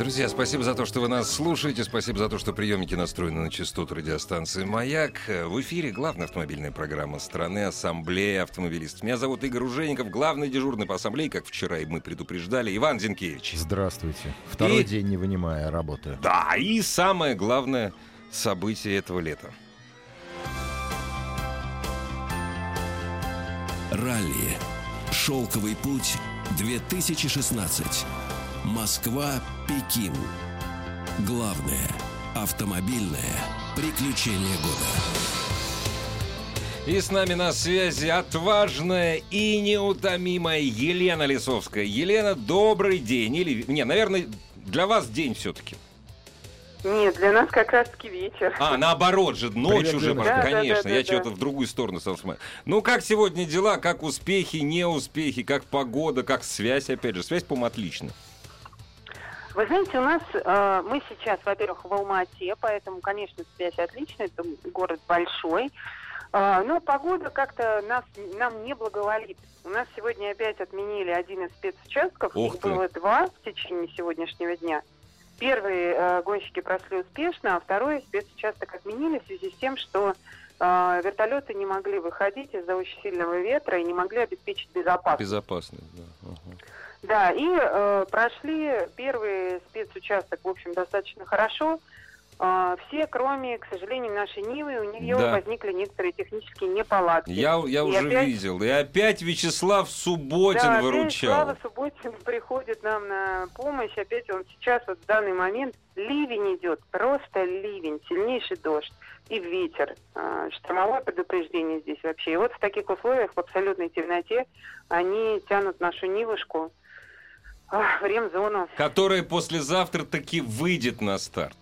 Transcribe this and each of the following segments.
Друзья, спасибо за то, что вы нас слушаете. Спасибо за то, что приемники настроены на частоту радиостанции «Маяк». В эфире главная автомобильная программа страны «Ассамблея автомобилистов». Меня зовут Игорь Ужеников, главный дежурный по ассамблее, как вчера и мы предупреждали, Иван Зинкевич. Здравствуйте. Второй И- день не вынимая работы. Да, и самое главное событие этого лета. Ралли. Шелковый путь 2016. Москва, Пекин. Главное автомобильное приключение года. И с нами на связи отважная и неутомимая Елена Лисовская. Елена, добрый день. Или, не, наверное, для вас день все-таки. Нет, для нас как раз-таки вечер. А, наоборот же, ночь Привет, уже. Да, да, конечно, да, я да, что-то да. в другую сторону стал смотреть. Ну, как сегодня дела, как успехи, неуспехи, как погода, как связь, опять же, связь, по-моему, отлично. Вы знаете, у нас, э, мы сейчас, во-первых, в Алма-Ате, поэтому, конечно, связь отличная, это город большой. Э, но погода как-то нас, нам не благоволит. У нас сегодня опять отменили один из спецучастков. Ух Их ты. было два в течение сегодняшнего дня. Первые э, гонщики прошли успешно, а второй спецучасток отменили в связи с тем, что э, вертолеты не могли выходить из-за очень сильного ветра и не могли обеспечить безопасность. Безопасно, да. ага. Да, и э, прошли первый спецучасток, в общем, достаточно хорошо. Э, все, кроме, к сожалению, нашей Нивы, у нее Да. возникли некоторые технические неполадки. Я, я И уже опять- видел. И опять Вячеслав Субботин да, выручал. Слава Субботин приходит нам на помощь. Опять он сейчас, вот в данный момент, ливень идет, просто ливень, сильнейший дождь и ветер. А, Штормовое предупреждение здесь вообще. И вот в таких условиях, в абсолютной темноте, они тянут нашу Нивушку а, ремзону. Которая послезавтра таки выйдет на старт.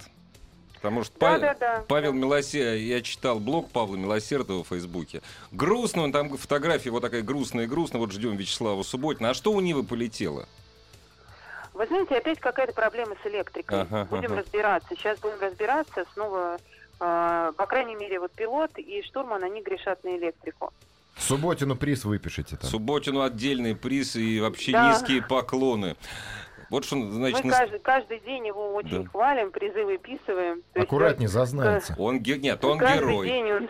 Потому что Да, Па- да, да. Павел Милосердов, я читал блог Павла Милосердова в Фейсбуке. Грустно, он там фотография вот такая грустная и грустная. Вот ждем Вячеслава Субботина. А что у Нивы полетело? Вы знаете, опять какая-то проблема с электрикой. Ага, будем ага. разбираться. Сейчас будем разбираться. Снова, э, по крайней мере, вот пилот и штурман, они грешат на электрику. Субботину приз выпишите там. Субботину отдельный приз и вообще Да. низкие поклоны. Вот что, значит, Мы каждый, каждый день его очень Да. хвалим, призы выписываем. То есть, Аккуратнее, зазнается. он ге- нет, он каждый герой. День он,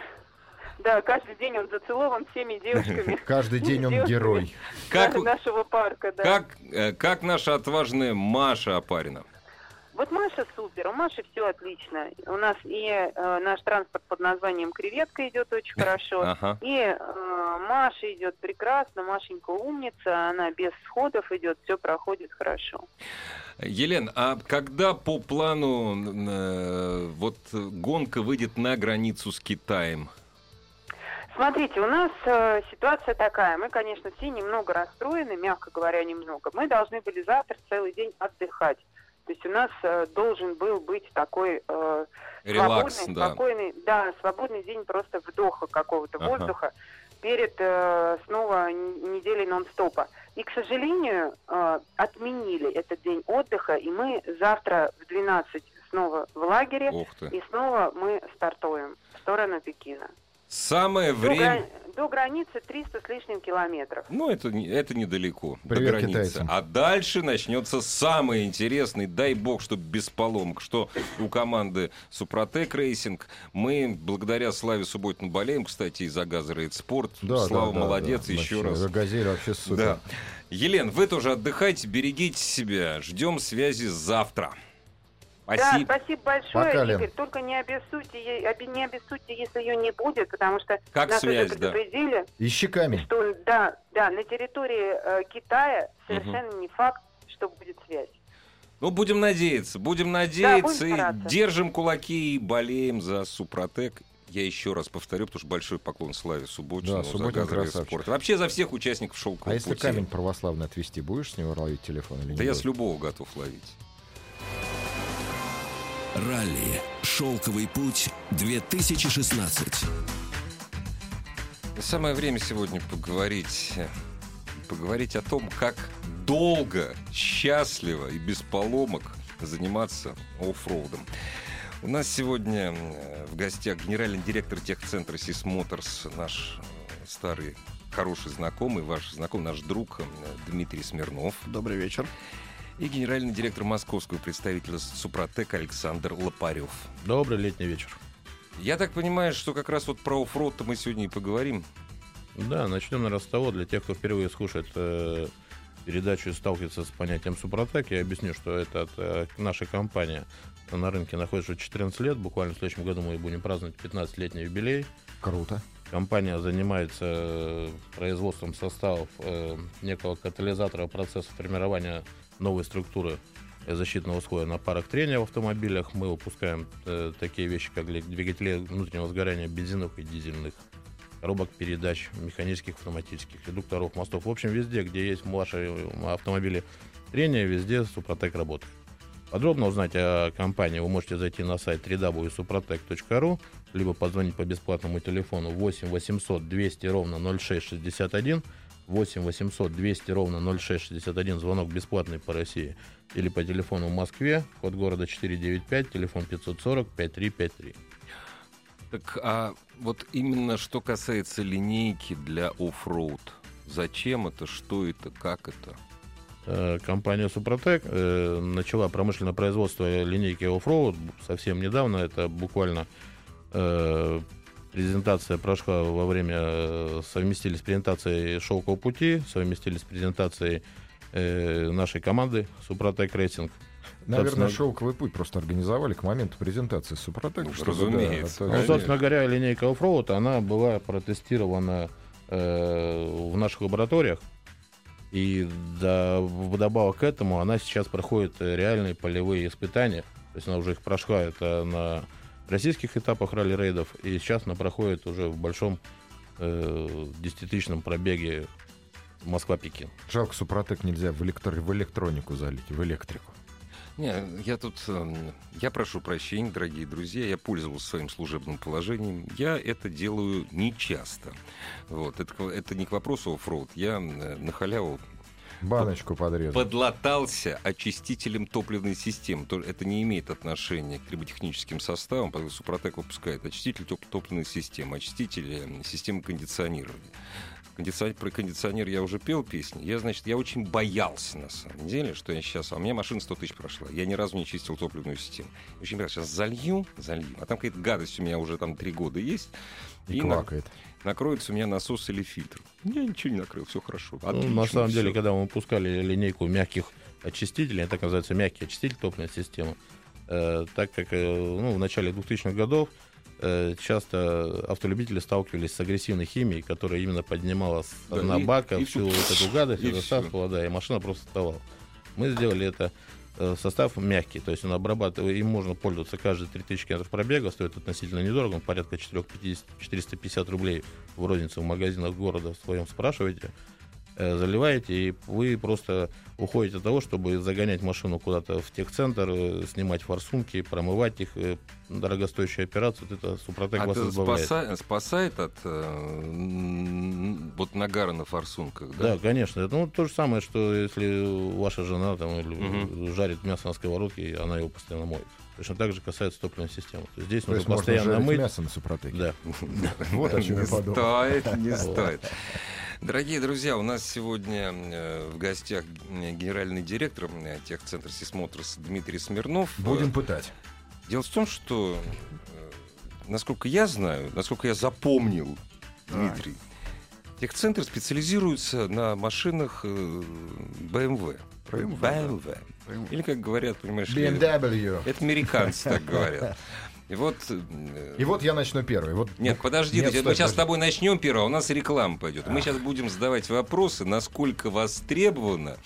да, каждый день он зацелован всеми девушками Каждый день он герой. Как, нашего парка. Да. как, э, как наша отважная Маша Апарина? Вот Маша супер, у Маши все отлично. У нас и э, наш транспорт под названием «Креветка» идет очень хорошо. Ага. И э, Маша идет прекрасно, Машенька умница, она без сходов идет, все проходит хорошо. Елен, а когда по плану э, вот гонка выйдет на границу с Китаем? Смотрите, у нас э, ситуация такая. Мы, конечно, все немного расстроены, мягко говоря, немного. Мы должны были завтра целый день отдыхать. То есть у нас э, должен был быть такой э, Релакс, свободный, да. спокойный, да, свободный день просто вдоха какого-то Ага. воздуха перед э, снова неделей нон-стопа. И, к сожалению, э, отменили этот день отдыха, и мы завтра в 12 снова в лагере, и снова мы стартуем в сторону Пекина. Самое До, время... грани- до границы 300 с лишним километров. Ну, это, не- это недалеко, до Привет границы. китайцам. А дальше начнется самое интересное, дай бог, чтобы без поломок, что у команды Супротек Рейсинг. Мы, благодаря Славе Субботину, болеем, кстати, из-за газа Рейд Спорт. Да, Слава да, да, молодец, да. еще Вообще, раз. Газель вообще супер. Да. Елен, вы тоже отдыхайте, берегите себя. Ждем связи завтра. Да, Спасибо. спасибо большое, Пока, Лен. Игорь. Только не обессудьте, не обессудьте, если ее не будет, потому что Как нас связь, уже да. предупредили, Ищи камень. что да, да, на территории э, Китая совершенно не факт, что будет связь. Ну, будем надеяться, будем надеяться будем и стараться. держим кулаки и болеем за Супротек. Я еще раз повторю, потому что большой поклон Славе Субботину Да, за Субботин газовый красавчик. спорт. Вообще за всех участников шелкового А если пути. камень православный отвести, будешь с него ловить телефон или Да не я будешь? с любого готов ловить. Ралли. Шелковый путь 2016. Самое время сегодня поговорить, поговорить о том, как долго, счастливо и без поломок заниматься оффроудом. У нас сегодня в гостях генеральный директор техцентра Сис Моторс, наш старый хороший знакомый, ваш знакомый, наш друг Дмитрий Смирнов. Добрый вечер. И генеральный директор московского представителя Супротек Александр Лопарев. Добрый летний вечер. Я так понимаю, что как раз вот про оффроуд мы сегодня и поговорим. Да, начнем, наверное, с того, для тех, кто впервые слушает э, передачу и сталкивается с понятием Супротек, я объясню, что это э, наша компания на рынке находится уже 14 лет. Буквально в следующем году мы будем праздновать 15-летний юбилей. Круто. Компания занимается э, производством составов э, некого катализатора процесса формирования новой структуры защитного слоя на парах трения в автомобилях. Мы выпускаем э, такие вещи, как двигатели внутреннего сгорания бензиновых и дизельных, коробок передач, механических, автоматических, редукторов, мостов. В общем, везде, где есть ваши автомобили трения, везде Супротек работает. Подробно узнать о компании вы можете зайти на сайт www.suprotec.ru, либо позвонить по бесплатному телефону 8 800 200 ровно 0661, 8 800 200 ровно 0661, звонок бесплатный по России, или по телефону в Москве, код города 495, телефон 540 5353. Так, а вот именно что касается линейки для off-road, зачем это, что это, как это? Э, компания Супротек э, начала промышленное производство линейки off-road совсем недавно. Это буквально э, презентация прошла во время, э, совместили с презентацией «Шелкового пути», совместили с презентацией э, нашей команды «Супротек Racing». Наверное, Собственно, шелковый путь просто организовали к моменту презентации Супротек. Ну, чтобы, разумеется. да, Ну, собственно говоря, линейка оффроуд, она была протестирована э, в наших лабораториях. И да, вдобавок к этому она сейчас проходит э, реальные полевые испытания. То есть она уже их прошла это на российских этапах ралли-рейдов. И сейчас она проходит уже в большом э, десятитысячном пробеге Москва-Пекин. Жалко, Супротек нельзя в, электро- в электронику залить, в электрику. Не, я тут, эм, я прошу прощения, дорогие друзья, я пользовался своим служебным положением. Я это делаю нечасто. Вот, это, к- это не к вопросу оффроуд. Я э, на халяву Баночку подрезать. подлатался очистителем топливной системы. То- Это не имеет отношения к триботехническим составам, поэтому Супротек выпускает очиститель топ- топливной системы, очиститель э, системы кондиционирования. Кондиционер, про кондиционер я уже пел песни. Я, значит, я очень боялся, на самом деле, что я сейчас... А у меня машина 100 тысяч прошла. Я ни разу не чистил топливную систему. Очень боялся. Сейчас залью, залью. А там какая-то гадость у меня уже там три года есть. И на- квакает. накроется у меня насос или фильтр. Я ничего не накрыл, все хорошо. Ну, Отлично, на самом деле, всё. когда мы выпускали линейку мягких очистителей, это называется мягкий очиститель топливной системы, э, так как э, ну, в начале 2000-х годов часто автолюбители сталкивались с агрессивной химией, которая именно поднимала с Да, дна и- бака и всю тут вот эту гадость, и и засасывала, да, и машина просто вставала. Мы сделали это э, состав мягкий, то есть он обрабатывает, им можно пользоваться каждые 3000 км пробега, стоит относительно недорого, он порядка 450 450 рублей в рознице в магазинах города в своем спрашиваете, э, заливаете, и вы просто уходите от того, чтобы загонять машину куда-то в техцентр, э, снимать форсунки, промывать их, э, дорогостоящая операция, вот это Супротек А вас это избавляет. спаса- спасает от э, вот нагара на форсунках, да? Да, конечно. Это ну, то же самое, что если ваша жена там, или, Мгм. жарит мясо на сковородке, и она его постоянно моет. Точно так же касается топливной системы. То есть здесь То нужно есть можно постоянно жарить мыть. мясо на Супротеке. Да. Вот о чем не я подумал. стоит, не стоит. Дорогие друзья, у нас сегодня э, в гостях э, генеральный директор э, техцентра Сисмотрос Дмитрий Смирнов. Будем пытать. Дело в том, что, насколько я знаю, насколько я запомнил, Дмитрий, техцентр специализируется на машинах BMW. BMW, BMW. Или, как говорят, понимаешь, BMW. это американцы так говорят. И вот... э, И вот я начну первый. Вот Нет, подожди, Нет, мы стой, сейчас с тобой начнем первое, а у нас реклама пойдет. Мы сейчас будем задавать вопросы, насколько востребовано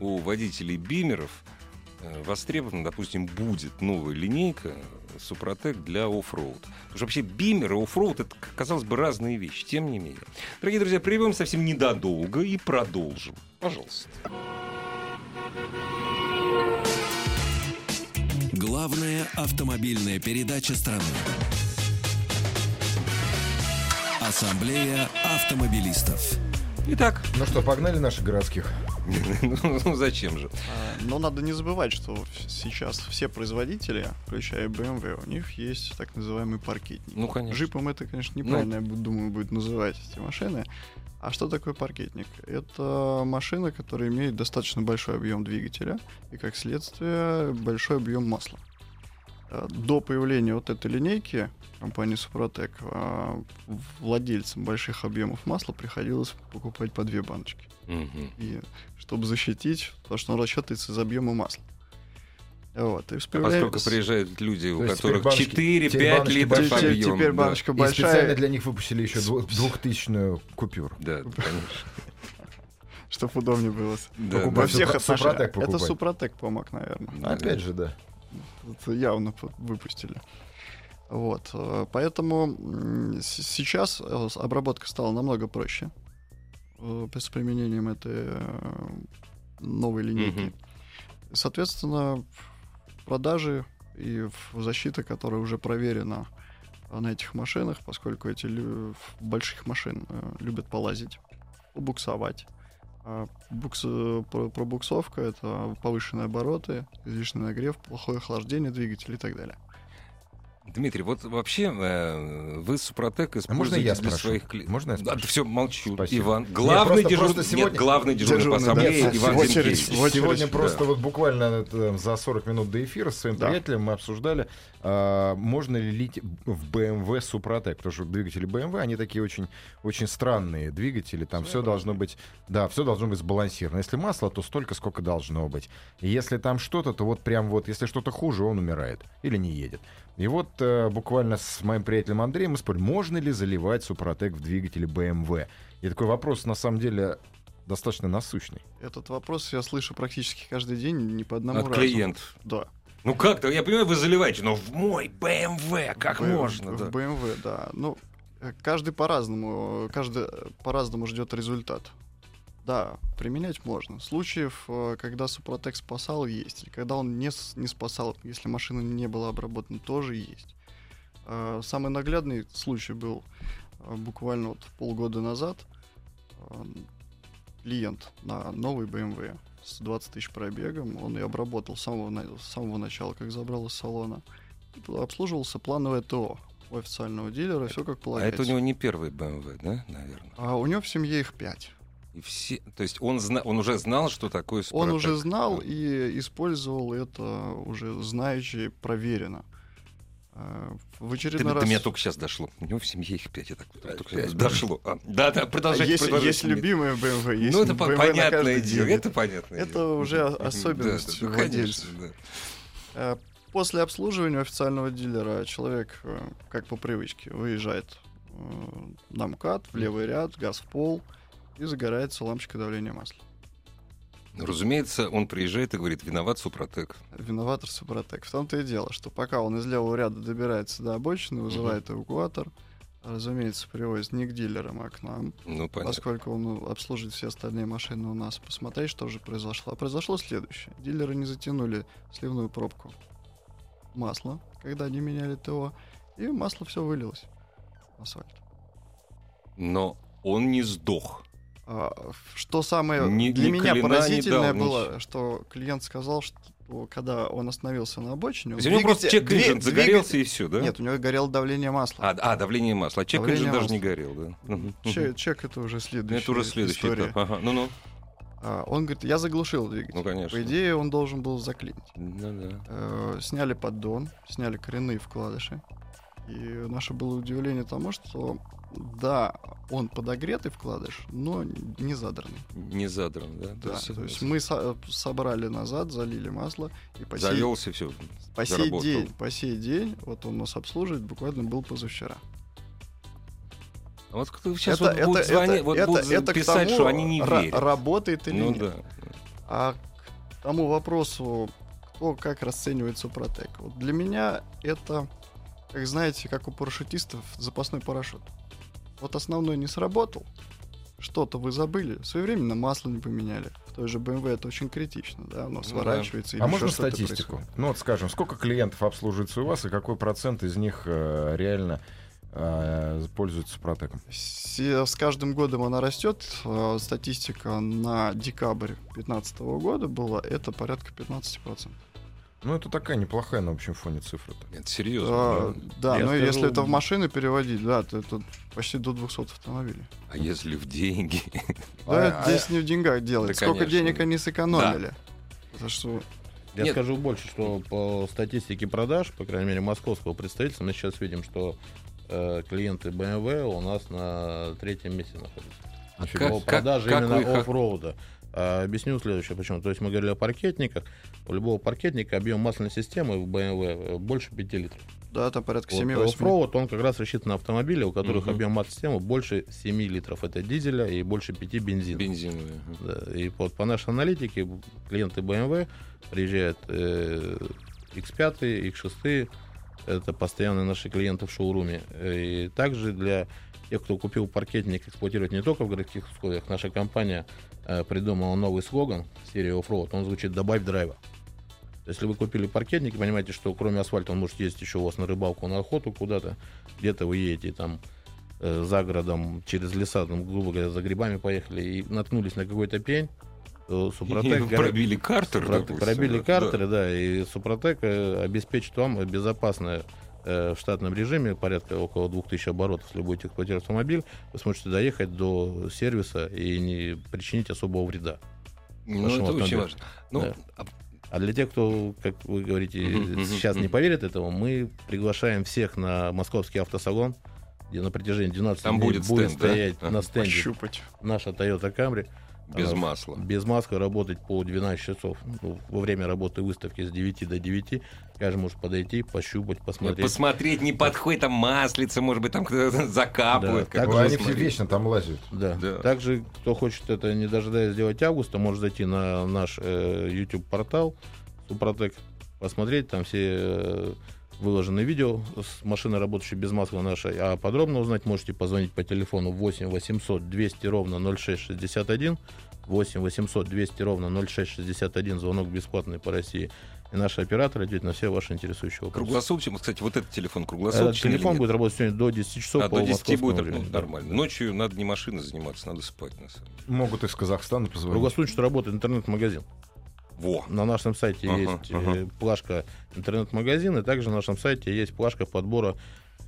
у водителей бимеров, э, востребована, допустим, будет новая линейка Супротек для оффроуд. Потому что вообще бимер и оффроуд это, казалось бы, разные вещи, тем не менее. Дорогие друзья, прервем совсем недолго и продолжим. Пожалуйста. Главная автомобильная передача страны. Ассамблея автомобилистов. Итак, Ну что, погнали наших городских. ну зачем же? А, Но надо не забывать, что сейчас все производители, включая BMW, у них есть так называемый паркетник. Ну, конечно. Джипом это, конечно, неправильно, я думаю, будет называть эти машины. А что такое паркетник? Это машина, которая имеет достаточно большой объем двигателя и, как следствие, большой объем масла. Э, До появления вот этой линейки компании Супротек э, владельцам больших объемов масла приходилось покупать по две баночки Мгм. и чтобы защитить, потому что он рассчитывается из объема масла. Вот, и А поскольку приезжают люди, у То которых теперь баночки- 4-5 теперь баночки литров Те- те- объем. Теперь да. баночка И специально большая, для них выпустили еще дву- двухтысячную купюру. Да, конечно. чтобы удобнее было. Да. Во всех отношениях. Супротек Это. Супротек помог, наверное. Опять же, да. Это явно выпустили. Вот, э, поэтому сейчас э, обработка стала намного проще э, с применением этой э, новой линейки. Мгм. Соответственно, продажи и защита, которая уже проверена э, на этих машинах, поскольку эти больших машин э, любят полазить, побуксовать. А букс, э, про- пробуксовка — это повышенные обороты, излишний нагрев, плохое охлаждение двигателя и так далее. Дмитрий, вот вообще э, вы Супротек А можно используете я для спрошу? своих клиентов. Можно я спрошу? все, молчу. Спасибо. Иван, Нет, главный просто- дежурный, просто сегодня- нет, главный дежурный, Дежурный, по да. ассамблее В Иван очередь, Зинкевич. Сегодня да. просто вот буквально это, за 40 минут до эфира с своим Да. приятелем мы обсуждали, а, можно ли лить в BMW Супротек, потому что двигатели BMW, они такие очень, очень странные двигатели, там все должно быть, да, все должно быть сбалансировано. Если масло, то столько, сколько должно быть. И если там что-то, то вот прям вот, если что-то хуже, он умирает или не едет. И вот э, буквально с моим приятелем Андреем мы спорим, можно ли заливать Супротек в двигатели BMW. И такой вопрос, на самом деле, достаточно насущный. Этот вопрос я слышу практически каждый день, не по одному От разу. клиентов. Да. Ну как-то, я понимаю, вы заливаете, но в мой BMW, как В- можно? В да? BMW, да. Ну, э, каждый по-разному, каждый э, по-разному ждет результат. Да, применять можно. Случаев, э, когда Супротек спасал, есть. И когда он не, не спасал, если машина не была обработана, тоже есть. Э, Самый наглядный случай был э, буквально вот полгода назад. Э, Клиент на новый BMW с 20 тысяч пробегом, он ее обработал с самого, с самого начала, как забрал из салона. И Обслуживался плановое ТО у официального дилера, все как А полагается. это у него не первый BMW, да, наверное? А у него в семье их пять. И все, то есть он, зна, он уже знал, что такое Он Супротек? уже знал и использовал это уже знаючи, проверено. А, В Ты- очередной до раз... меня только сейчас дошло. У него в семье их пять, я так только пять. сейчас дошло. А, да, да, А продолжайте. есть, продолжайте. есть любимые BMW, есть Ну, это BMW понятное дело, день. это понятное Это дело. уже особенность Да, да, владельцев. конечно, да. Э, После обслуживания официального дилера человек, э, как по привычке, выезжает э, на МКАД, в левый ряд, газ в пол, и загорается лампочка давления масла. Разумеется, он приезжает и говорит, виноват Супротек. Виноват Супротек. В том-то и дело, что пока он из левого ряда добирается до обочины, вызывает эвакуатор, разумеется, привозит не к дилерам, а к нам, Ну, понятно. поскольку он ну, обслуживает все остальные машины у нас, посмотреть, что же произошло. А произошло следующее. Дилеры не затянули сливную пробку масла, когда они меняли ТО, и масло все вылилось в асфальт. Но он не сдох. А, что самое Ни- для ни меня поразительное дал, было, ничего. что клиент сказал, что когда он остановился на обочине, он у него просто двигатель- чек-инжин двиг- загорелся и все, да? Нет, у него горело давление масла. А, а, давление масла. А чек-инжин Давление даже не горел, да? Чек, чек это уже Ну, следующая Это уже следующий история. этап. Ага. Ну-ну. А, он говорит, я заглушил двигатель. Ну, конечно. По идее, он должен был заклинить. Ну, да. Э, сняли поддон, сняли коренные вкладыши. И наше было удивление тому, что да, он подогретый вкладыш, но не задранный. Не задран, да? Да, то есть мы со- собрали назад, залили масло и по сей, завелся, все. по сей заработал. день, по сей день, вот он нас обслуживает, буквально был позавчера. А вот кто сейчас это, вот это, звонить, это, вот это, будут это писать, тому, что они не верят. работает или ну нет. да. А к тому вопросу, кто как расценивает Супротек. Вот для меня это, как знаете, как у парашютистов запасной парашют. Вот основной не сработал, что-то вы забыли, своевременно масло не поменяли. В той же BMW это очень критично, да, оно сворачивается. А или можно статистику? Ну вот скажем, сколько клиентов обслуживается у вас и какой процент из них э, реально э, пользуются Супротеком? С, с каждым годом она растет. Э, Статистика на декабрь 2015 года была, это порядка 15%. Ну это такая неплохая на общем фоне цифра. Это серьезно. А, да, но скажу- если это в машины переводить, да, то это почти до 200 автомобилей. А если в деньги? Да, А- здесь не в деньгах дело. Да, Сколько конечно. денег они сэкономили. За что Я Нет. скажу больше, что по статистике продаж, по крайней мере, московского представительства, мы сейчас видим, что э, клиенты BMW у нас на третьем месте находятся. А По как- как- продаже как именно оффроуда. А, объясню следующее, почему. То есть мы говорили о паркетниках. У любого паркетника объем масляной системы в BMW больше 5 литров. Да, там порядка Вот 7-8. оффроуд, он как раз рассчитан на автомобили, у которых Мгм. объем масс-системы больше 7 литров. Это дизеля и больше 5 бензина. Бензиновые. ага. Да, и вот по нашей аналитике клиенты BMW приезжают э, X5, X6, это постоянные наши клиенты в шоуруме. И также для тех, кто купил паркетник, эксплуатировать не только в городских условиях, наша компания э, придумала новый слоган серии Offroad. Он звучит «Добавь драйва». Если вы купили паркетник, понимаете, что кроме асфальта он может ездить еще у вас на рыбалку, на охоту куда-то. Где-то вы едете там э, за городом, через леса, там, грубо говоря, за грибами поехали и наткнулись на какой-то пень, то Супротек... И Пробили картер, Супротек- допустим, пробили да. картеры, да, и Супротек э, обеспечит вам безопасное э, в штатном режиме, порядка около 2000 оборотов, если будете эксплуатировать автомобиль, вы сможете доехать до сервиса и не причинить особого вреда. Ну, это очень автомобилю. важно. Ну, Да. а А для тех, кто, как вы говорите, сейчас не поверит этому, мы приглашаем всех на московский автосалон, где на протяжении 12 Там дней будет стенд, да? стоять Ага. на стенде Пощупать. наша Toyota Camry. Без масла. Без маска работать по 12 часов. Ну, во время работы выставки с 9 до 9 каждый может подойти, пощупать, посмотреть. Посмотреть, не подходит там маслица, может быть, там кто-то закапывает. Да. как Так бы они все вечно там лазят. Да. Да. Также, кто хочет это не дожидаясь сделать августа, может зайти на наш э, YouTube портал Супротек, посмотреть там все э, выложенные видео с машиной, работающей без масла нашей. А подробно узнать можете позвонить по телефону 8 800 200 ровно 0661. 8 800 200 ровно 0661. Звонок бесплатный по России. И наши операторы ответят на все ваши интересующие вопросы. Круглосуточно, кстати, вот этот телефон Этот круглосуточный. или телефон нет? будет работать сегодня до 10 часов А, по до 10 московскому будет времени. ну, Да. нормально. Ночью надо не машиной заниматься, надо спать, на самом деле. Могут из Казахстана позвонить. Круглосуточно работает интернет-магазин. Во. На нашем сайте Ага, есть э, ага. плашка интернет-магазин, и также на нашем сайте есть плашка подбора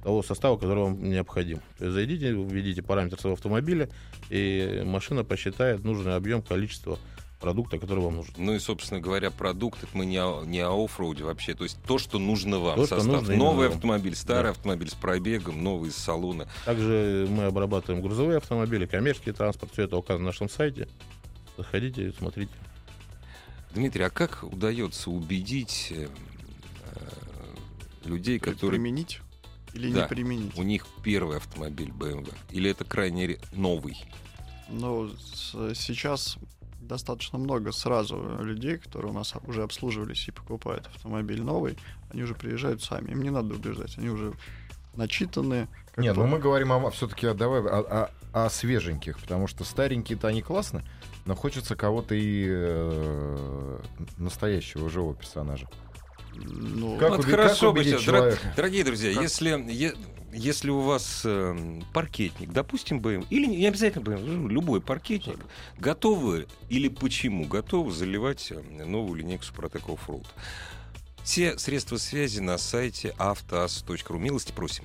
того состава, который вам необходим. То есть зайдите, введите параметр своего автомобиля, и машина посчитает нужный объем, количество продукта, который вам нужен. Ну и, собственно говоря, продукт, это мы не о, не о оффроуде вообще. То есть то, что нужно вам. То, что Состав. нужно именно Новый вам. автомобиль, старый Да. автомобиль с пробегом, новый из салона. Также мы обрабатываем грузовые автомобили, коммерческий транспорт, все это указано на нашем сайте. Заходите, смотрите. Дмитрий, а как удается убедить э, э, людей, которые Применить или Да. не применить. у них первый автомобиль BMW? Или это крайне новый? Но с- сейчас достаточно много сразу людей, которые у нас уже обслуживались и покупают автомобиль новый, они уже приезжают сами. Им не надо убеждать, они уже начитаны. Нет, бы- ну мы говорим о, все-таки давай о, о- о свеженьких, потому что старенькие-то они классно, но хочется кого-то и э, настоящего живого персонажа. ну, Как Вот уби- хорошо как бы убедить сейчас. человека? Дорогие друзья, Как? если, е- если у вас э, паркетник, допустим, BMW, или не обязательно BMW, ну, любой паркетник, готовы или почему готовы заливать э, новую линейку Супротек Offroad? Все средства связи на сайте автоаз.ру. Милости просим.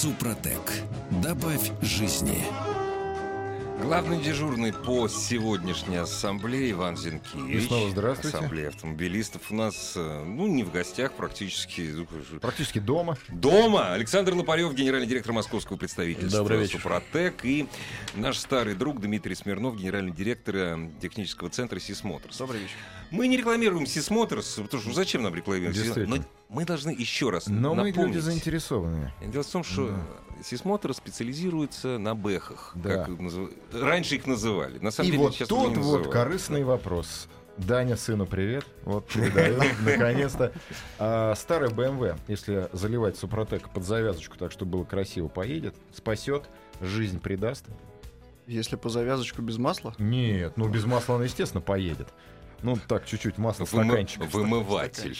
Супротек. Добавь жизни. Главный дежурный по сегодняшней ассамблее Иван Зинкевич. И снова здравствуйте. Ассамблея автомобилистов у нас, э, ну, не в гостях, практически. Практически дома. Дома. Александр Лопарев, генеральный директор московского представительства Добрый вечер. Супротек. И наш старый друг Дмитрий Смирнов, генеральный директор э, технического центра Сисмоторс. Добрый вечер. Мы не рекламируем Сисмоторс, потому что ну, зачем нам рекламировать? Но мы должны еще раз Но мы напомнить. люди заинтересованные. Дело в том, что Да. Сисмотор специализируется на бэхах. Да. Как назыв- Раньше их называли. На самом И деле вот сейчас тут не вот корыстный вопрос. Даня сыну привет. Вот передаю, наконец-то. А, Старый BMW, если заливать Супротек под завязочку так, чтобы было красиво, поедет, спасет, жизнь придаст. Если по завязочку без масла, Нет, ну без масла он, естественно, поедет. Ну так, чуть-чуть Вымы- стаканчиках. Вымыватель.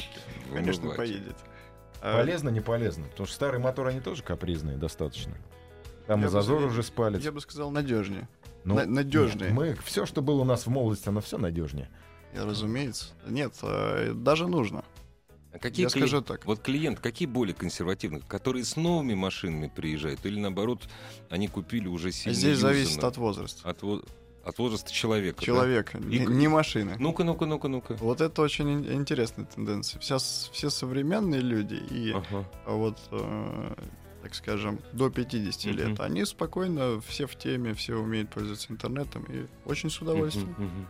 конечно, поедет. А, Полезно, не полезно. Потому что старый мотор, они тоже капризные достаточно. Там Я и бы зазор сказал- уже спалит. Я бы сказал, надежнее. Ну, на- надежнее. нет, Мы, все, что было у нас в молодости, оно все надежнее. Я, разумеется. Нет, э, даже нужно. А какие Я кли- скажу так. Вот клиент, какие более консервативные, которые с новыми машинами приезжают, или наоборот, они купили уже сильно Здесь зависит юзанное? от возраста. от, от возраста человека. да? Человека, И не, не машины. Ну-ка, ну-ка, ну-ка, ну-ка. Вот это очень ин- интересная тенденция. Вся, все современные люди и Ага. а вот, э, так скажем, до 50 Мгм. лет, они спокойно, все в теме, все умеют пользоваться интернетом и очень с удовольствием. Мгм, мгм.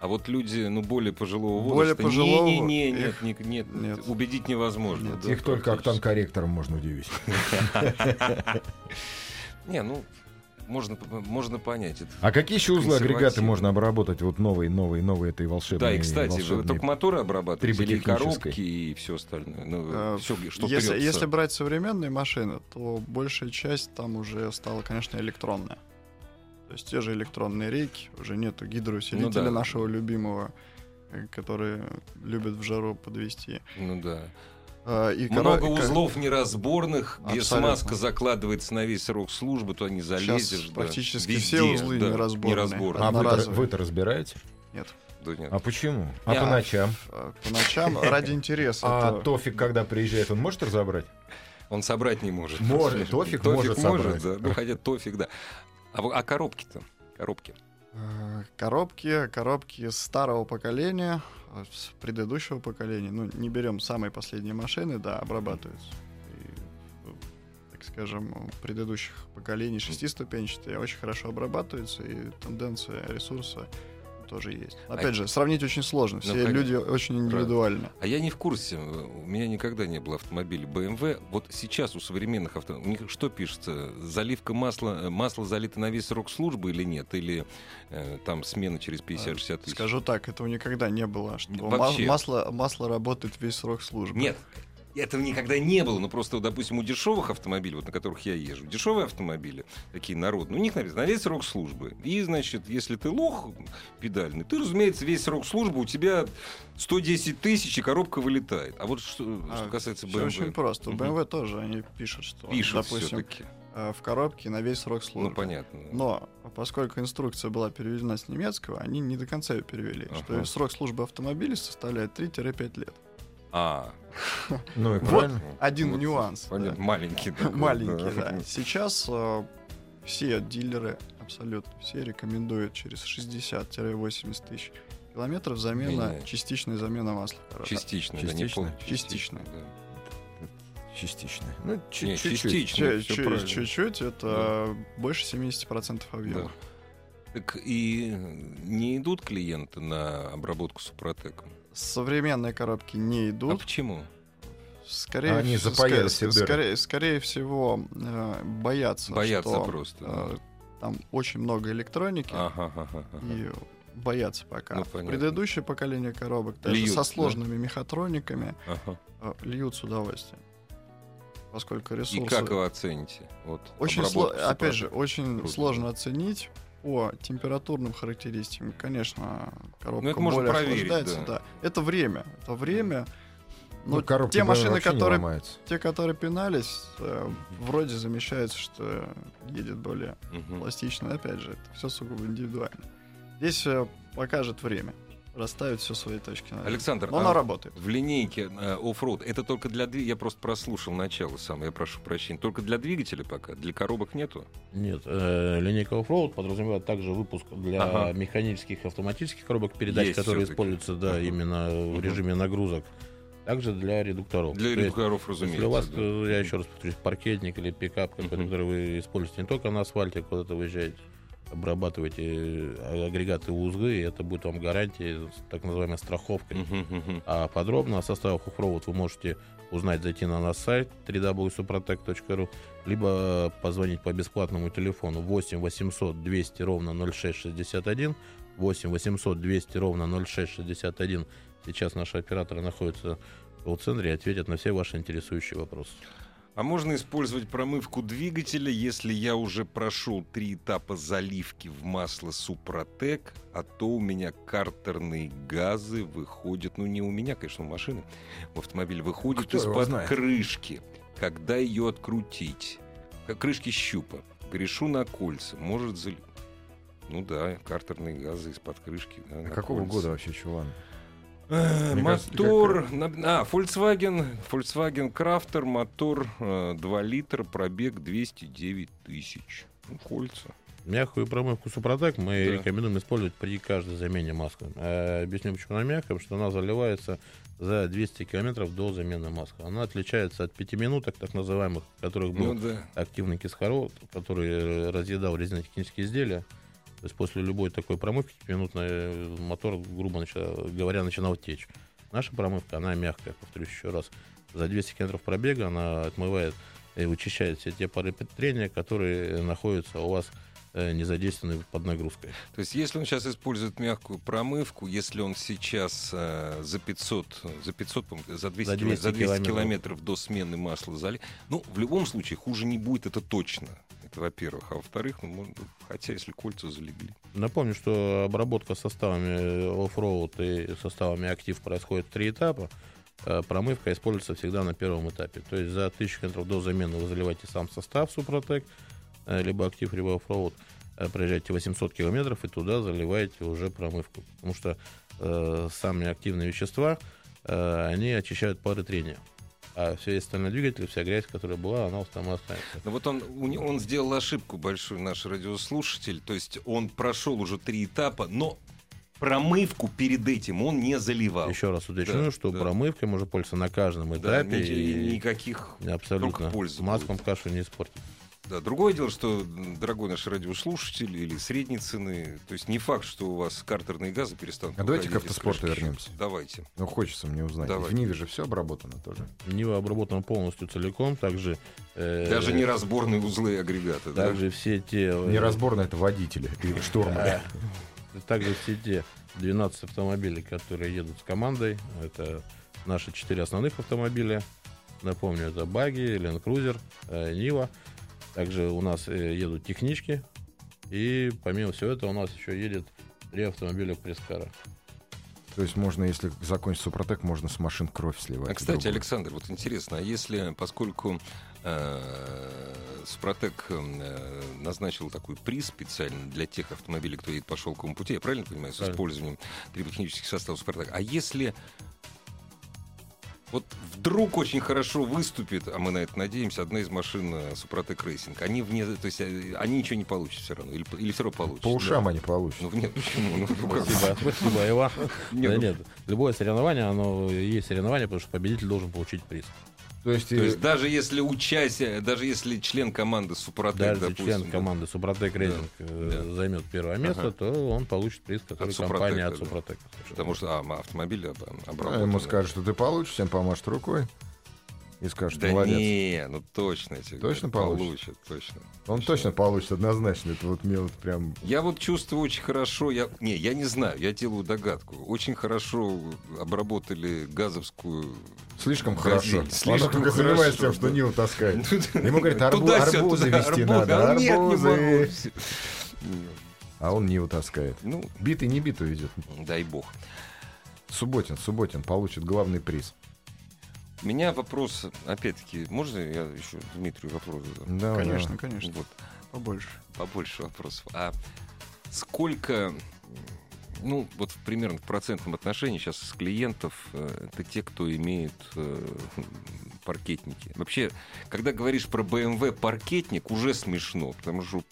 А вот люди, ну, более пожилого Более возраста... пожилого, Не-не-не, нет, их- нет, нет, нет. убедить невозможно. Нет. да, Их только октан-корректором можно удивить. Не, ну, можно, можно понять. это. А какие еще узлы агрегаты можно обработать вот новые, новые, новые этой волшебной? Да, и, кстати, вы волшебной- только моторы обрабатываете или коробки и все остальное? Ну, Э, всё, что если, если брать современные машины, то большая часть там уже стала, конечно, электронная. То есть те же электронные рейки, уже нету гидроусилителя Ну да. нашего любимого, э, который любят в жару подвести. Ну да. А, и Много коро- ко- узлов неразборных, где Абсолютно. смазка закладывается на весь срок службы, то не залезешь. да. практически Везде, все узлы да, неразборные. неразборные. А вы-то, вы-то разбираете? Нет. Да нет. А почему? А Я- по ночам? А, По ночам ради интереса. А Тофик, когда приезжает, он может разобрать? Он собрать не может. Может, Тофик может собрать. да. Ну, хотя Тофик, да. А, а коробки-то? Коробки. Э, Коробки, коробки старого поколения, э, с предыдущего поколения, ну, не берем самые последние машины, да, обрабатываются. И, э, так скажем, предыдущих поколений шестиступенчатые очень хорошо обрабатываются, и тенденция ресурса тоже есть. Опять же, сравнить очень сложно, Ну, все конечно. люди очень индивидуальны. А я не в курсе. У меня никогда не было автомобиля BMW. Вот сейчас у современных автомобилей, у них что пишется? Заливка масла, э, масло залито на весь срок службы или нет? Или э, там смена через 50-60 тысяч? Скажу так, этого никогда не было, что Вообще. масло, масло работает весь срок службы. Нет, этого никогда не было. Но просто, допустим, у дешевых автомобилей, вот на которых я езжу, дешевые автомобили, такие народные, у них написано на весь срок службы. И, значит, если ты лох педальный, ты, разумеется, весь срок службы у тебя 110 тысяч, и коробка вылетает. А вот что, А, что касается BMW, очень просто. У. BMW тоже они пишут, что, пишут допустим, все-таки. э, в коробке на весь срок службы. Ну, понятно. Но поскольку инструкция была переведена с немецкого, они не до конца ее перевели. Ага. Что срок службы автомобиля составляет 3-5 лет. А, Ну и Вот. Один вот, нюанс. понятно, да. маленький. такой, Маленький, да. Сейчас э, все дилеры, абсолютно все рекомендуют через 60-80 тысяч километров замена, Меняют. частичная замена масла. Частично, да, не да. Частично. Ну, чуть-чуть. Чуть-чуть, это больше 70% объема. Так и не идут клиенты на обработку супротеком? Современные коробки не А идут. почему? Скорее, Они вс- запаяли ска- все ска- дыры. скорее, скорее всего, э, боятся, Боятся что, просто. э, там очень много электроники Ага, ага, ага. и боятся пока. Ну, понятно. Предыдущее поколение коробок даже Льют, со да? сложными мехатрониками Ага. э, льют с удовольствием, поскольку И ресурсы как вы оцените? Вот, очень сло- опять же очень Трудно. сложно оценить. По температурным характеристикам, конечно, коробка Ну, это можно более проверить, охлаждается. да. Да. Это время. Это время. Ну, Но коробки те машины, которые те, которые пинались, э, вроде замечается, что едет более Мгм. пластично. Опять же, это все сугубо индивидуально. Здесь э, покажет время. Расставить все свои точки. «и». Александр, Но а она работает. в линейке э, оффроуд это только для двигателя? Я просто прослушал начало сам, я прошу прощения. Только для двигателя пока? Для коробок нету? Нет, э, линейка Offroad подразумевает также выпуск для Ага. механических автоматических коробок передач, Есть которые используются да, Мгм. именно в режиме нагрузок. Также для редукторов. Для То есть, редукторов, разумеется. Если у вас, да. э, я еще раз повторюсь, паркетник или пикап, Мгм. который вы используете не только на асфальте, куда-то выезжаете, обрабатываете э, агрегаты узлы, и это будет вам гарантия, так. Мгм, мгм. А подробно о составах Уфровод вы можете узнать, зайти на наш сайт www.suprotec.ru, либо позвонить по бесплатному телефону 8 800 200 ровно 0661, 8 800 200 ровно 0661. Сейчас наши операторы находятся в центре и ответят на все ваши интересующие вопросы. А можно использовать промывку двигателя, если я уже прошел три этапа заливки в масло Супротек, а то у меня картерные газы выходят, ну не у меня, конечно, у машины, в Кто его из-под крышки. Когда ее открутить? Как крышки щупа. Грешу на кольца, может залить. Ну да, картерные газы из-под крышки. да, А Какого кольца. года вообще чуван? Э, Мне кажется, Мотор, на- а, Volkswagen, Volkswagen Crafter, мотор э, 2 литра, пробег 209 тысяч. Ну, кольца. Мягкую промывку Супротек мы Да. рекомендуем использовать при каждой замене масла. Э, Объясню, почему она мягкая, потому что она заливается за 200 километров до замены масла. Она отличается от пятиминуток, так называемых, которых был Ну да. активный кислород, который э, разъедал резинотехнические изделия. То есть после любой такой промывки пятиминутный э, мотор, грубо говоря, начинал течь. Наша промывка, она мягкая, повторюсь еще раз. За 200 километров пробега она отмывает и вычищает все те пары трения, которые находятся у вас э, не задействованы под нагрузкой. То есть, если он сейчас использует мягкую промывку, если он сейчас э, за 500, за 500, по-моему, за 200, За кило- 200 за 200 километров. километров до смены масла залить, ну, в любом случае, хуже не будет, это точно. Это во-первых. А во-вторых, ну, хотя если кольца залегли. Напомню, что обработка составами оффроуд и составами актив происходит три этапа. Э, Промывка используется всегда на первом этапе. То есть за 1000 километров до замены вы заливаете сам состав Супротек, э, либо актив, либо оффроуд. Э, Проезжаете 800 километров и туда заливаете уже промывку. Потому что э, сами активные вещества, э, они очищают пары трения. А все остальные двигатели, вся грязь, которая была, она там останется. Но вот он, он сделал ошибку большую, наш радиослушатель. То есть он прошел уже три этапа, но промывку перед этим он не заливал. Еще раз уточню, Да, что да. промывкой можно пользоваться на каждом Да, этапе. ни- и- никаких. Абсолютно. только польза Маслом кашу не испортить. Да, другое дело, что, дорогой наш радиослушатель или средней цены, то есть не факт, что у вас картерные газы перестанут. А давайте к автоспорту вернемся. Давайте. Ну, хочется мне узнать. Давай. В Ниве же все обработано тоже. Нива обработана полностью целиком, также... э, Даже не разборные узлы и агрегаты. да? Также все те... э, Неразборно это водители и штурманы. э, Также все те 12 автомобилей, которые едут с командой. Это наши четыре основных автомобиля. Напомню, это Баги, Land Cruiser, э, Нива. Также у нас э, едут технички. И помимо всего этого у нас еще едет три автомобиля пресс-кара. То есть можно, если закончить Супротек, можно с машин кровь сливать. А, кстати, Другую. Александр, вот интересно, а если, поскольку э, Супротек э, назначил такой приз специально для тех автомобилей, кто едет по шелковому пути, я правильно понимаю, с Правильно. использованием триботехнических составов Супротек, а если вот вдруг очень хорошо выступит, а мы на это надеемся, одна из машин э, Супротек Рейсинг, они вне, то есть э, они ничего не получат все равно, или, или все равно получат? По ушам они получат. Ну, нет, почему? Ну? Спасибо, спасибо, Иван. Нет, Да ну, нет, любое соревнование, оно есть соревнование, потому что победитель должен получить приз. То есть, То есть даже если участие, даже если член команды Супротек, Даже допустим, член да, команды Супротек Рейсинг да. займет первое место, Ага. то он получит приз, который От компания Супротека, от да. Супротека. Потому что а, автомобиль об- а обработан. ему скажут, что ты получишь, всем помашет рукой и скажет, Да молодец. не, ну точно. тебе Точно говорю, получит? точно. Он точно получит, однозначно. Это вот мне вот прям... Я вот чувствую очень хорошо, я, не, я не знаю, я делаю догадку. Очень хорошо обработали газовскую... Слишком Газель. хорошо. Слишком Он только занимается тем, что да. Нил таскает. Ему говорит, арбу- арбузы арбузы. надо, А не арбузы. А он Ниву таскает. Ну, Битый не битую везет. дай бог. Субботин, Субботин получит главный приз. У меня вопрос, опять-таки, можно я еще Дмитрию вопрос задам? Давай, Конечно, давай. конечно. Вот, Побольше. побольше вопросов. А сколько, ну, вот примерно в процентном отношении сейчас с клиентов э, это те, кто имеют э, паркетники. Вообще, когда говоришь про BMW паркетник, уже смешно, потому что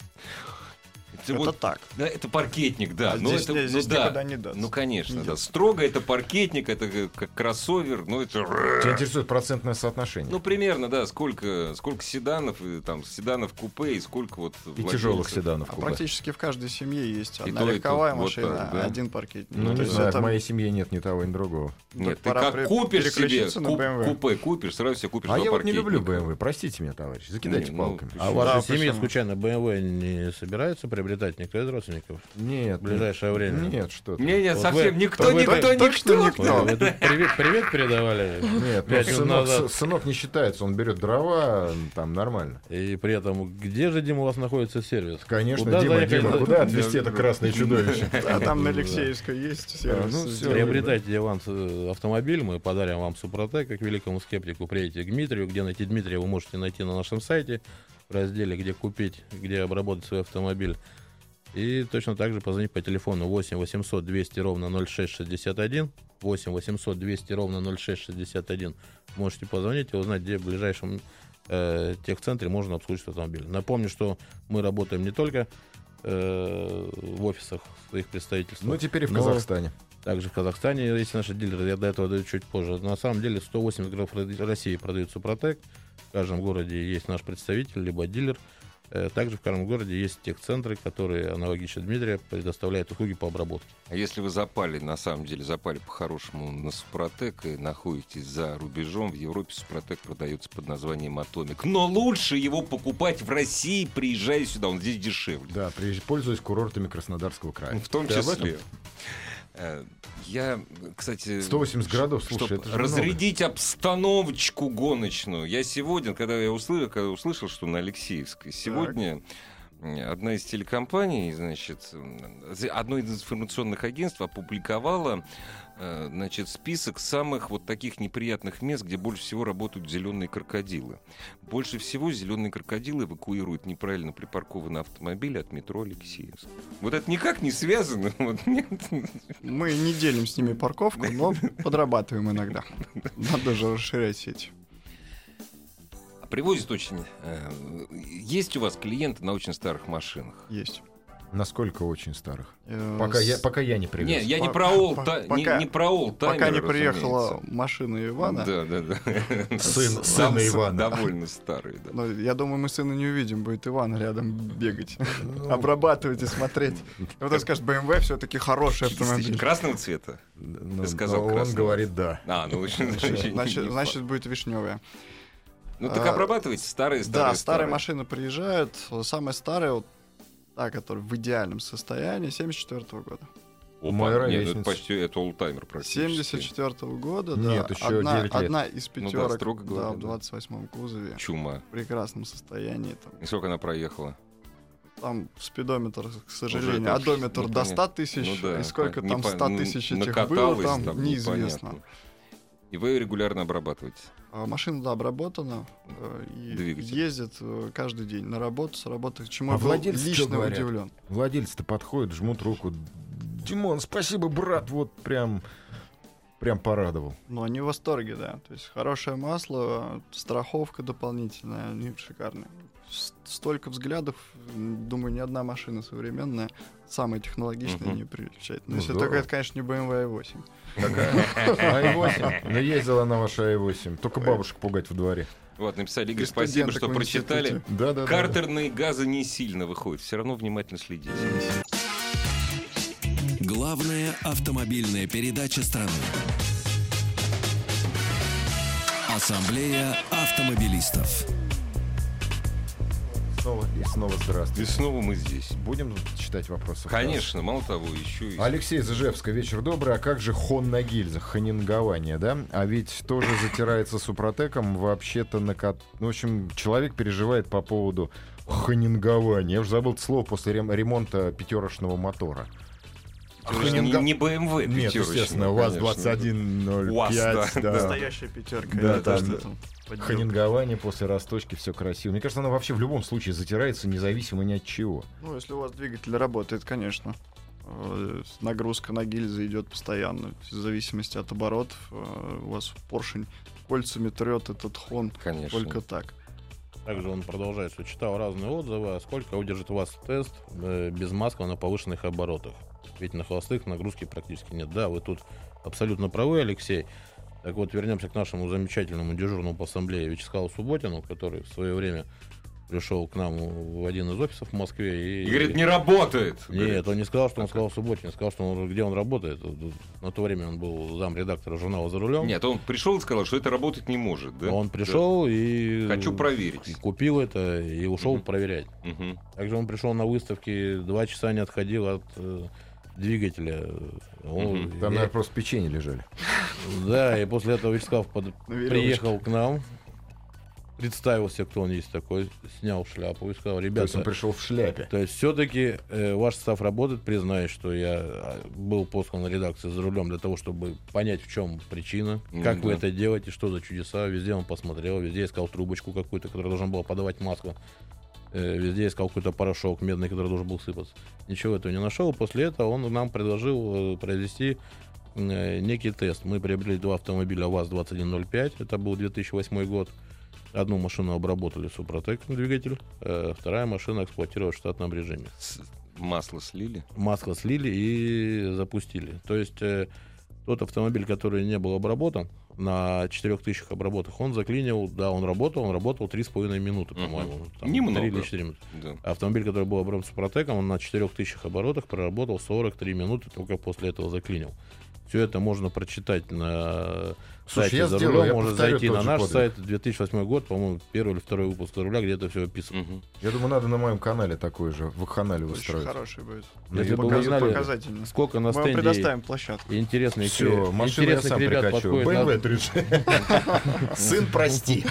это вот, так. Да, это паркетник, да. А но здесь, это, не, ну, здесь да. никуда не даст. Ну, конечно, Не да. Строго это паркетник, это как кроссовер, ну, это... Тебя интересует процентное соотношение. Ну, примерно, да, сколько, сколько седанов, и, там, седанов купе и сколько вот... и тяжелых владельцев. седанов. А купе. практически в каждой семье есть И одна то, и то. легковая Вот машина, так, да. а один паркетник. Ну, не знаю, это- в моей семье нет ни того, ни другого. Нет, ты как купишь себе куп- купе, купишь, сразу себе купишь А я вот не люблю. BMW. Простите меня, товарищ. Закидайте ну, палками. А в Да, вашей семье почему? случайно BMW не собирается приобретать никто из родственников Нет. в ближайшее время? Нет, что ты. Не, не, Вот совсем вы- никто, вы- никто, точно никто. никто. Вы, вы привет, привет передавали. Нет, ну, сынок, назад. сынок не считается, он берет дрова, там нормально. И при этом, где же, Дима, у вас находится сервис? Конечно, Куда Дима, заехать? Дима, куда отвезти это красное чудовище? А там на Алексеевской есть сервис. ну, всё. Приобретайте вам э, автомобиль, мы подарим вам Супротек, как великому скептику. Приедете к Дмитрию. Где найти Дмитрия, вы можете найти на нашем сайте в разделе «Где купить», где обработать свой автомобиль. И точно так же позвонить по телефону 8 800 200 ровно 0661. 8 800 200 ровно 0661. Можете позвонить и узнать, где в ближайшем э, техцентре можно обслужить автомобиль. Напомню, что мы работаем не только э, в офисах своих представительств, Ну, теперь и в Но- Казахстане. также в Казахстане есть наши дилеры, я до этого даю чуть позже. На самом деле 180 городов Ро- России продают Супротек. В каждом городе есть наш представитель, либо дилер. Э, Также в каждом городе есть техцентры, которые аналогично Дмитрия предоставляют услуги по обработке. А если вы запали, на самом деле, запали по-хорошему на Супротек и находитесь за рубежом, в Европе Супротек продается под названием Атомик. Но лучше его покупать в России, приезжая сюда, он здесь дешевле. Да, пользуюсь курортами Краснодарского края. В том числе. Э, Я, кстати... 180 градусов, слушай, это же разрядить обстановочку гоночную. Я сегодня, когда я услышал, когда услышал что на Алексеевской, сегодня м, одна из телекомпаний, значит, одно из информационных агентств опубликовала значит, список самых вот таких неприятных мест, где больше всего работают зеленые крокодилы. Больше всего зеленые крокодилы эвакуируют неправильно припаркованные автомобили от метро Алексеевск. Вот это никак не связано. Вот нет. Мы не делим с ними парковку, но подрабатываем иногда. Надо же расширять сеть. А Привозят очень... э, Есть у вас клиенты на очень старых машинах? Есть. Насколько очень старых. Э, Пока я, пока я не привез. Не, я не про по- олта, не, пока- не про олтаймеры, Пока не приехала разумеется. машина Ивана, Да, да, да. Сын- сына Ивана. Довольно старый, да. но я думаю, мы сына не увидим, будет Иван рядом бегать, Ну, обрабатывать и смотреть. И вот он скажет, BMW все-таки хороший автомобиль. Красного цвета? Ну, Ты сказал но он красного. говорит да. А, ну, Значит, значит, будет вишневая. Ну, так а, обрабатывайте старые, старые, Да, старые машины приезжают. Самая старая, вот та, которая в идеальном состоянии, 74 года. Опа, Мой нет, ровесница. это почти это олдтаймер практически. 74 года, Нет, да. еще одна, 9 лет. одна из Ну да, пятерок, строго говоря, да, в да. 28-м кузове. Чума. В прекрасном состоянии. Там, И сколько она проехала? там спидометр, к сожалению, это одометр ну, до понятно. 100 тысяч. Ну да, и сколько там по- 100 ну, тысяч этих было, там, там, неизвестно. непонятно. И вы ее регулярно обрабатываете. А машина, да, обработана э, и Двигатель. ездит э, каждый день на работу, с работы, чему А я был лично удивлен. Владельцы-то подходят, жмут руку. Димон, спасибо, брат, вот прям, прям порадовал. Ну, они в восторге, да. То есть хорошее масло, страховка дополнительная, они шикарные. Столько взглядов, думаю, ни одна машина современная, самая технологичная, Мгм. не перечислять. Ну, Ну, если только это, конечно, не BMW i8. АИ-8. Ну, ездила на вашей АИ-8. Только бабушек пугать во дворе. Вот, написали, Игорь, спасибо, что в прочитали. да, да. Картерные газы не сильно выходят. Все равно внимательно следите. Главная автомобильная передача страны. Ассамблея автомобилистов. Снова и снова И здравствуйте. снова мы здесь. Будем читать вопросы? Конечно, мало того, еще и... Алексей из Ижевска, вечер добрый. А как же хон на гильзах, хонингование, да? А ведь тоже затирается супротеком. Вообще-то на кат... Ну, в общем, человек переживает по поводу хонингования. Я уже забыл это слово после рем- ремонта пятерочного мотора. Что не, не BMW Нет, естественно, конечно. УАЗ-2105. УАЗ, да, да. Настоящая пятерка. Да, это там подделка. Хонингование после расточки, все красиво. Мне кажется, оно вообще в любом случае затирается, независимо ни от чего. Ну, если у вас двигатель работает, конечно. э, нагрузка на гильзы идет постоянно. В зависимости от оборотов э, у вас поршень кольцами трет этот хон Конечно. только так. Также он продолжает, что читал разные отзывы, а сколько удержит вас тест э, без маска на повышенных оборотах. Ведь на холостых нагрузки практически нет. Да, вы тут абсолютно правы, Алексей. Так вот, вернемся к нашему замечательному дежурному по ассамблее Вячеславу Субботину, который в свое время пришел к нам в один из офисов в Москве. И, И говорит, не работает. Нет, он не сказал, что он сказал Субботин, сказал, что он, где он работает. На то время он был зам редактора журнала «За рулем». Нет, он пришел и сказал, что это работать не может. Да? Он пришел и... Хочу проверить. Купил это и ушел Мгм. проверять. Да. Мгм. Также он пришел на выставке, два часа не отходил от э, двигателя. Он-. Там, я- наверное, просто печенье лежали. Да, и после этого Вячеслав под- приехал к нам, представился, кто он есть такой, снял шляпу и сказал, То есть ребята, он пришел в шляпе. то есть все-таки ваш состав работает, признаюсь, что я а, был послан на редакцию за рулем для того, чтобы понять, в чем причина, Ну как вы это делаете, что за чудеса. Везде он посмотрел, везде искал трубочку какую-то, которая должна была подавать масло. Э, Везде искал какой-то порошок медный, который должен был сыпаться. Ничего этого не нашел. После этого он нам предложил э, произвести э, некий тест. Мы приобрели два автомобиля ВАЗ-2105. Это был 2008 год. Одну машину обработали Супротек двигатель, вторая машина эксплуатировалась в штатном режиме. Масло слили. Масло слили и запустили. То есть тот автомобиль, который не был обработан, на 4000 обработок, он заклинил, да, он работал, он работал 3,5 минуты, по-моему. там, Немного. 3 или 4 минуты. Да. Автомобиль, который был обработан Супротеком, он на 4000 оборотах проработал 43 минуты, только после этого заклинил. Все это можно прочитать на Слушай, сайте я «За сделаю, рулем». я Можно зайти на наш подвиг. сайт 2008 год, по-моему, первый или второй выпуск «За руля», где это все описано. Мгм. Я думаю, надо на моем канале такой же, в канале Очень устроить. хороший будет. Ну, Если бы вы знали, сколько на Мы стенде предоставим площадку. интересных, Все, машину я сам ребят прикачу. BMW 30. Сын, прости.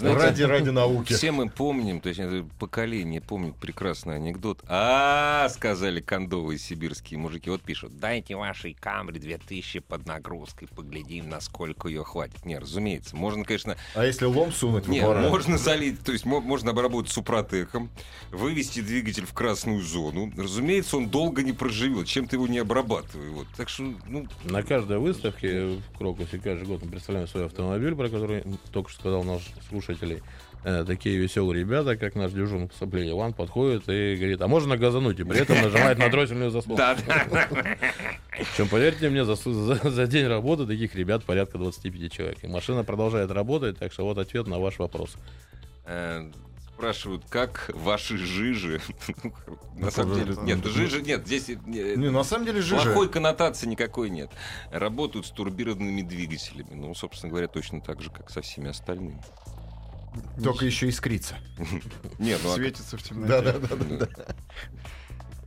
Ради, ради науки. Все мы помним, то есть это поколение помнит прекрасный анекдот. А, сказали кондовые сибирские мужики. Вот пишут, дайте вашей камере 2000 под нагрузкой, поглядим, насколько ее хватит. Не, разумеется, можно, конечно, А если лом сунуть в не, аппарат? можно залить, то есть мо- можно обработать супротеком, вывести двигатель в красную зону. Разумеется, он долго не проживет, чем-то его не обрабатывай. Вот. Так что, ну, На каждой выставке в Крокусе каждый год мы представляем свой автомобиль, про который только что сказал наш слушателей. Э, такие веселые ребята, как наш дежурный по ассамблее Иван, подходит и говорит, а можно газануть? И при этом нажимает на дроссельную заслонку. Причем, поверьте мне, за, за- за день работы таких ребят порядка 25 человек. И машина продолжает работать, так что вот ответ на ваш вопрос. Э, Спрашивают, как ваши жижи? На самом деле, нет, жижи нет, здесь э, Не, на самом деле плохой коннотации никакой нет. Работают с турбированными двигателями. Ну, собственно говоря, точно так же, как со всеми остальными. Только еще искрится. Нет, ну, а Светится в темноте. Да-да-да.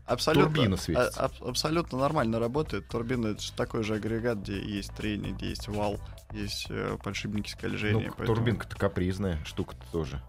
Абсолютно, Турбина светится. а- аб- абсолютно нормально работает. Турбина это же такой же агрегат, где есть трение, где есть вал, есть э, подшипники скольжения. Ну, поэтому- турбинка-то капризная штука тоже.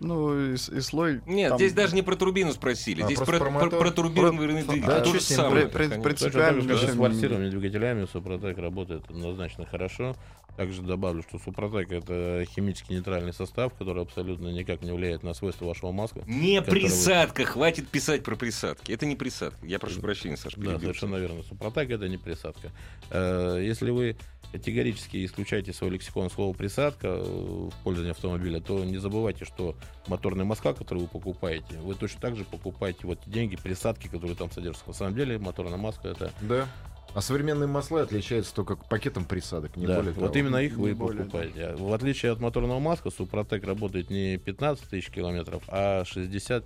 Ну, и, и слой... Нет, там здесь даже не про турбину спросили. А, здесь про, про про, мотор? про турбированный Про- двигатель. да, То же самое, при- при- Принципиально с форсированными двигателями, Супротек работает однозначно хорошо. Также добавлю, что Супротек это химически нейтральный состав, который абсолютно никак не влияет на свойства вашего масла. Не который вы- присадка, хватит писать про присадки. Это не присадка. Я прошу прощения, Саша, Да, совершенно верно. Супротек это не присадка. Э, Если вы категорически исключаете свой лексикон слова присадка в пользовании автомобиля, то не забывайте, что моторные масла, которые вы покупаете, вы точно так же покупаете вот деньги, присадки, которые там содержатся. На самом деле моторная маска это Да. А современные масла отличаются только пакетом присадок, не да, более того. вот именно их вы Не и более, покупаете. А В отличие от моторного маска, Супротек работает не 15 тысяч километров, а 60-80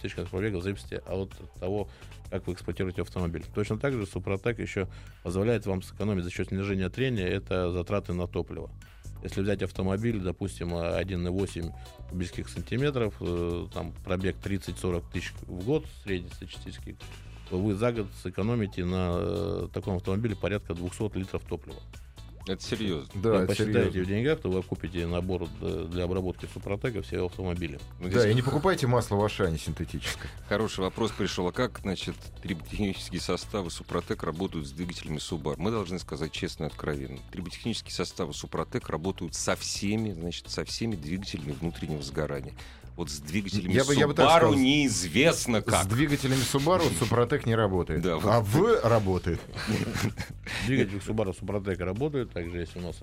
тысяч километров пробега в зависимости от того, как вы эксплуатируете автомобиль. Точно так же Супротек еще позволяет вам сэкономить за счет снижения трения, это затраты на топливо. Если взять автомобиль, допустим, 1,8 кубических сантиметров, э, там пробег 30-40 тысяч в год, среднестатистический, то вы за год сэкономите на э, таком автомобиле порядка 200 литров топлива. Это серьезно. Да, Да, это посчитайте серьезно. в деньгах, то вы купите набор для обработки Супротека все автомобили. Ну, Да, и не покупайте масло в Ашане синтетическое. Хороший вопрос пришел. А как, значит, триботехнические составы Супротек работают с двигателями Субар? Мы должны сказать честно и откровенно. Триботехнические составы Супротек работают со всеми, значит, со всеми двигателями внутреннего сгорания. Вот с двигателями Я бы- я бы Subaru сказал, с- неизвестно С как. двигателями Subaru Супротек не работает. Да, вот. А В работает. Двигатель Subaru Супротек работает, также есть у нас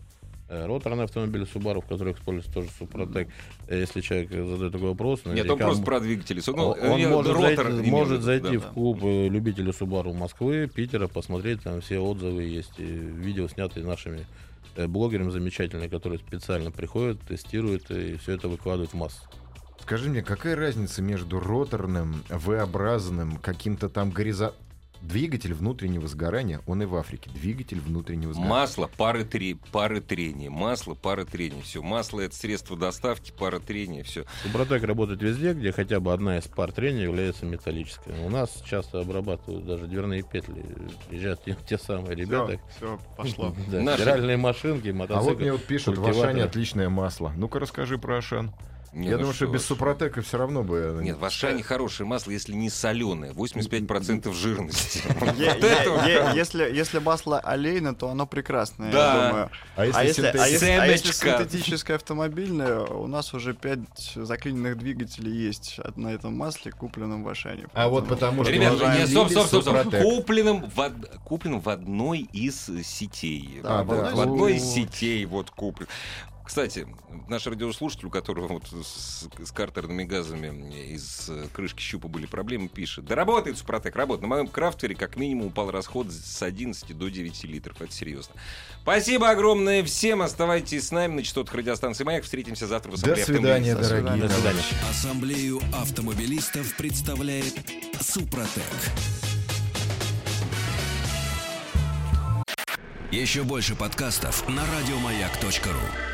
э, роторные автомобили Subaru, в которых используется тоже Супротек. Э, Если человек задает такой вопрос, Нет, он просто про двигатели. Он он я может, ротор зайти, в может виду, зайти да. в клуб э, любителей Subaru Москвы, Питера, посмотреть, там все отзывы есть, видео снятые нашими э, блогерами замечательные, которые специально приходят, тестируют и все это выкладывают в массу. Скажи мне, какая разница между роторным, V-образным, каким-то там горизонтальным... Двигатель внутреннего сгорания, он и в Африке. Двигатель внутреннего сгорания. Масло, пары, три, пары трения. Масло, пары трения. Все. Масло это средство доставки, пара трения. Все. Супротек работает везде, где хотя бы одна из пар трения является металлической. У нас часто обрабатывают даже дверные петли. Приезжают те, те самые ребята. Все, пошло. Да, Наши- стиральные машинки, А мотоциклы. вот мне вот пишут, в. Ашане отличное масло. Ну-ка расскажи про Ашан. Не, Я ну думаю, что без вы. Супротека все равно бы... Нет, в Ашане хорошее масло, если не соленое. 85% жирности. Если если масло олейное, то оно прекрасное, Да. я думаю. А если, А а, а синтетическое автомобильное, у нас уже пять заклиненных двигателей есть от- на этом масле, купленном в Ашане. А вот потому что... Ребята, нет, стоп, люди, стоп, стоп, стоп. Супротек. Купленным в, од- купленным в одной из сетей. Да, да. В одной из сетей вот куплен. Кстати, наш радиослушатель, у которого вот с, с картерными газами из э, крышки щупа были проблемы, пишет. Да работает Супротек, работает. На моем крафтере как минимум упал расход с 11 до 9 литров. Это серьезно. Спасибо огромное всем. Оставайтесь с нами на частотах радиостанции «Маяк». Встретимся завтра в До Ассамблее свидания, автомобилистов. дорогие До свидания. Ассамблею автомобилистов представляет Супротек. Еще больше подкастов на радиомаяк.ру.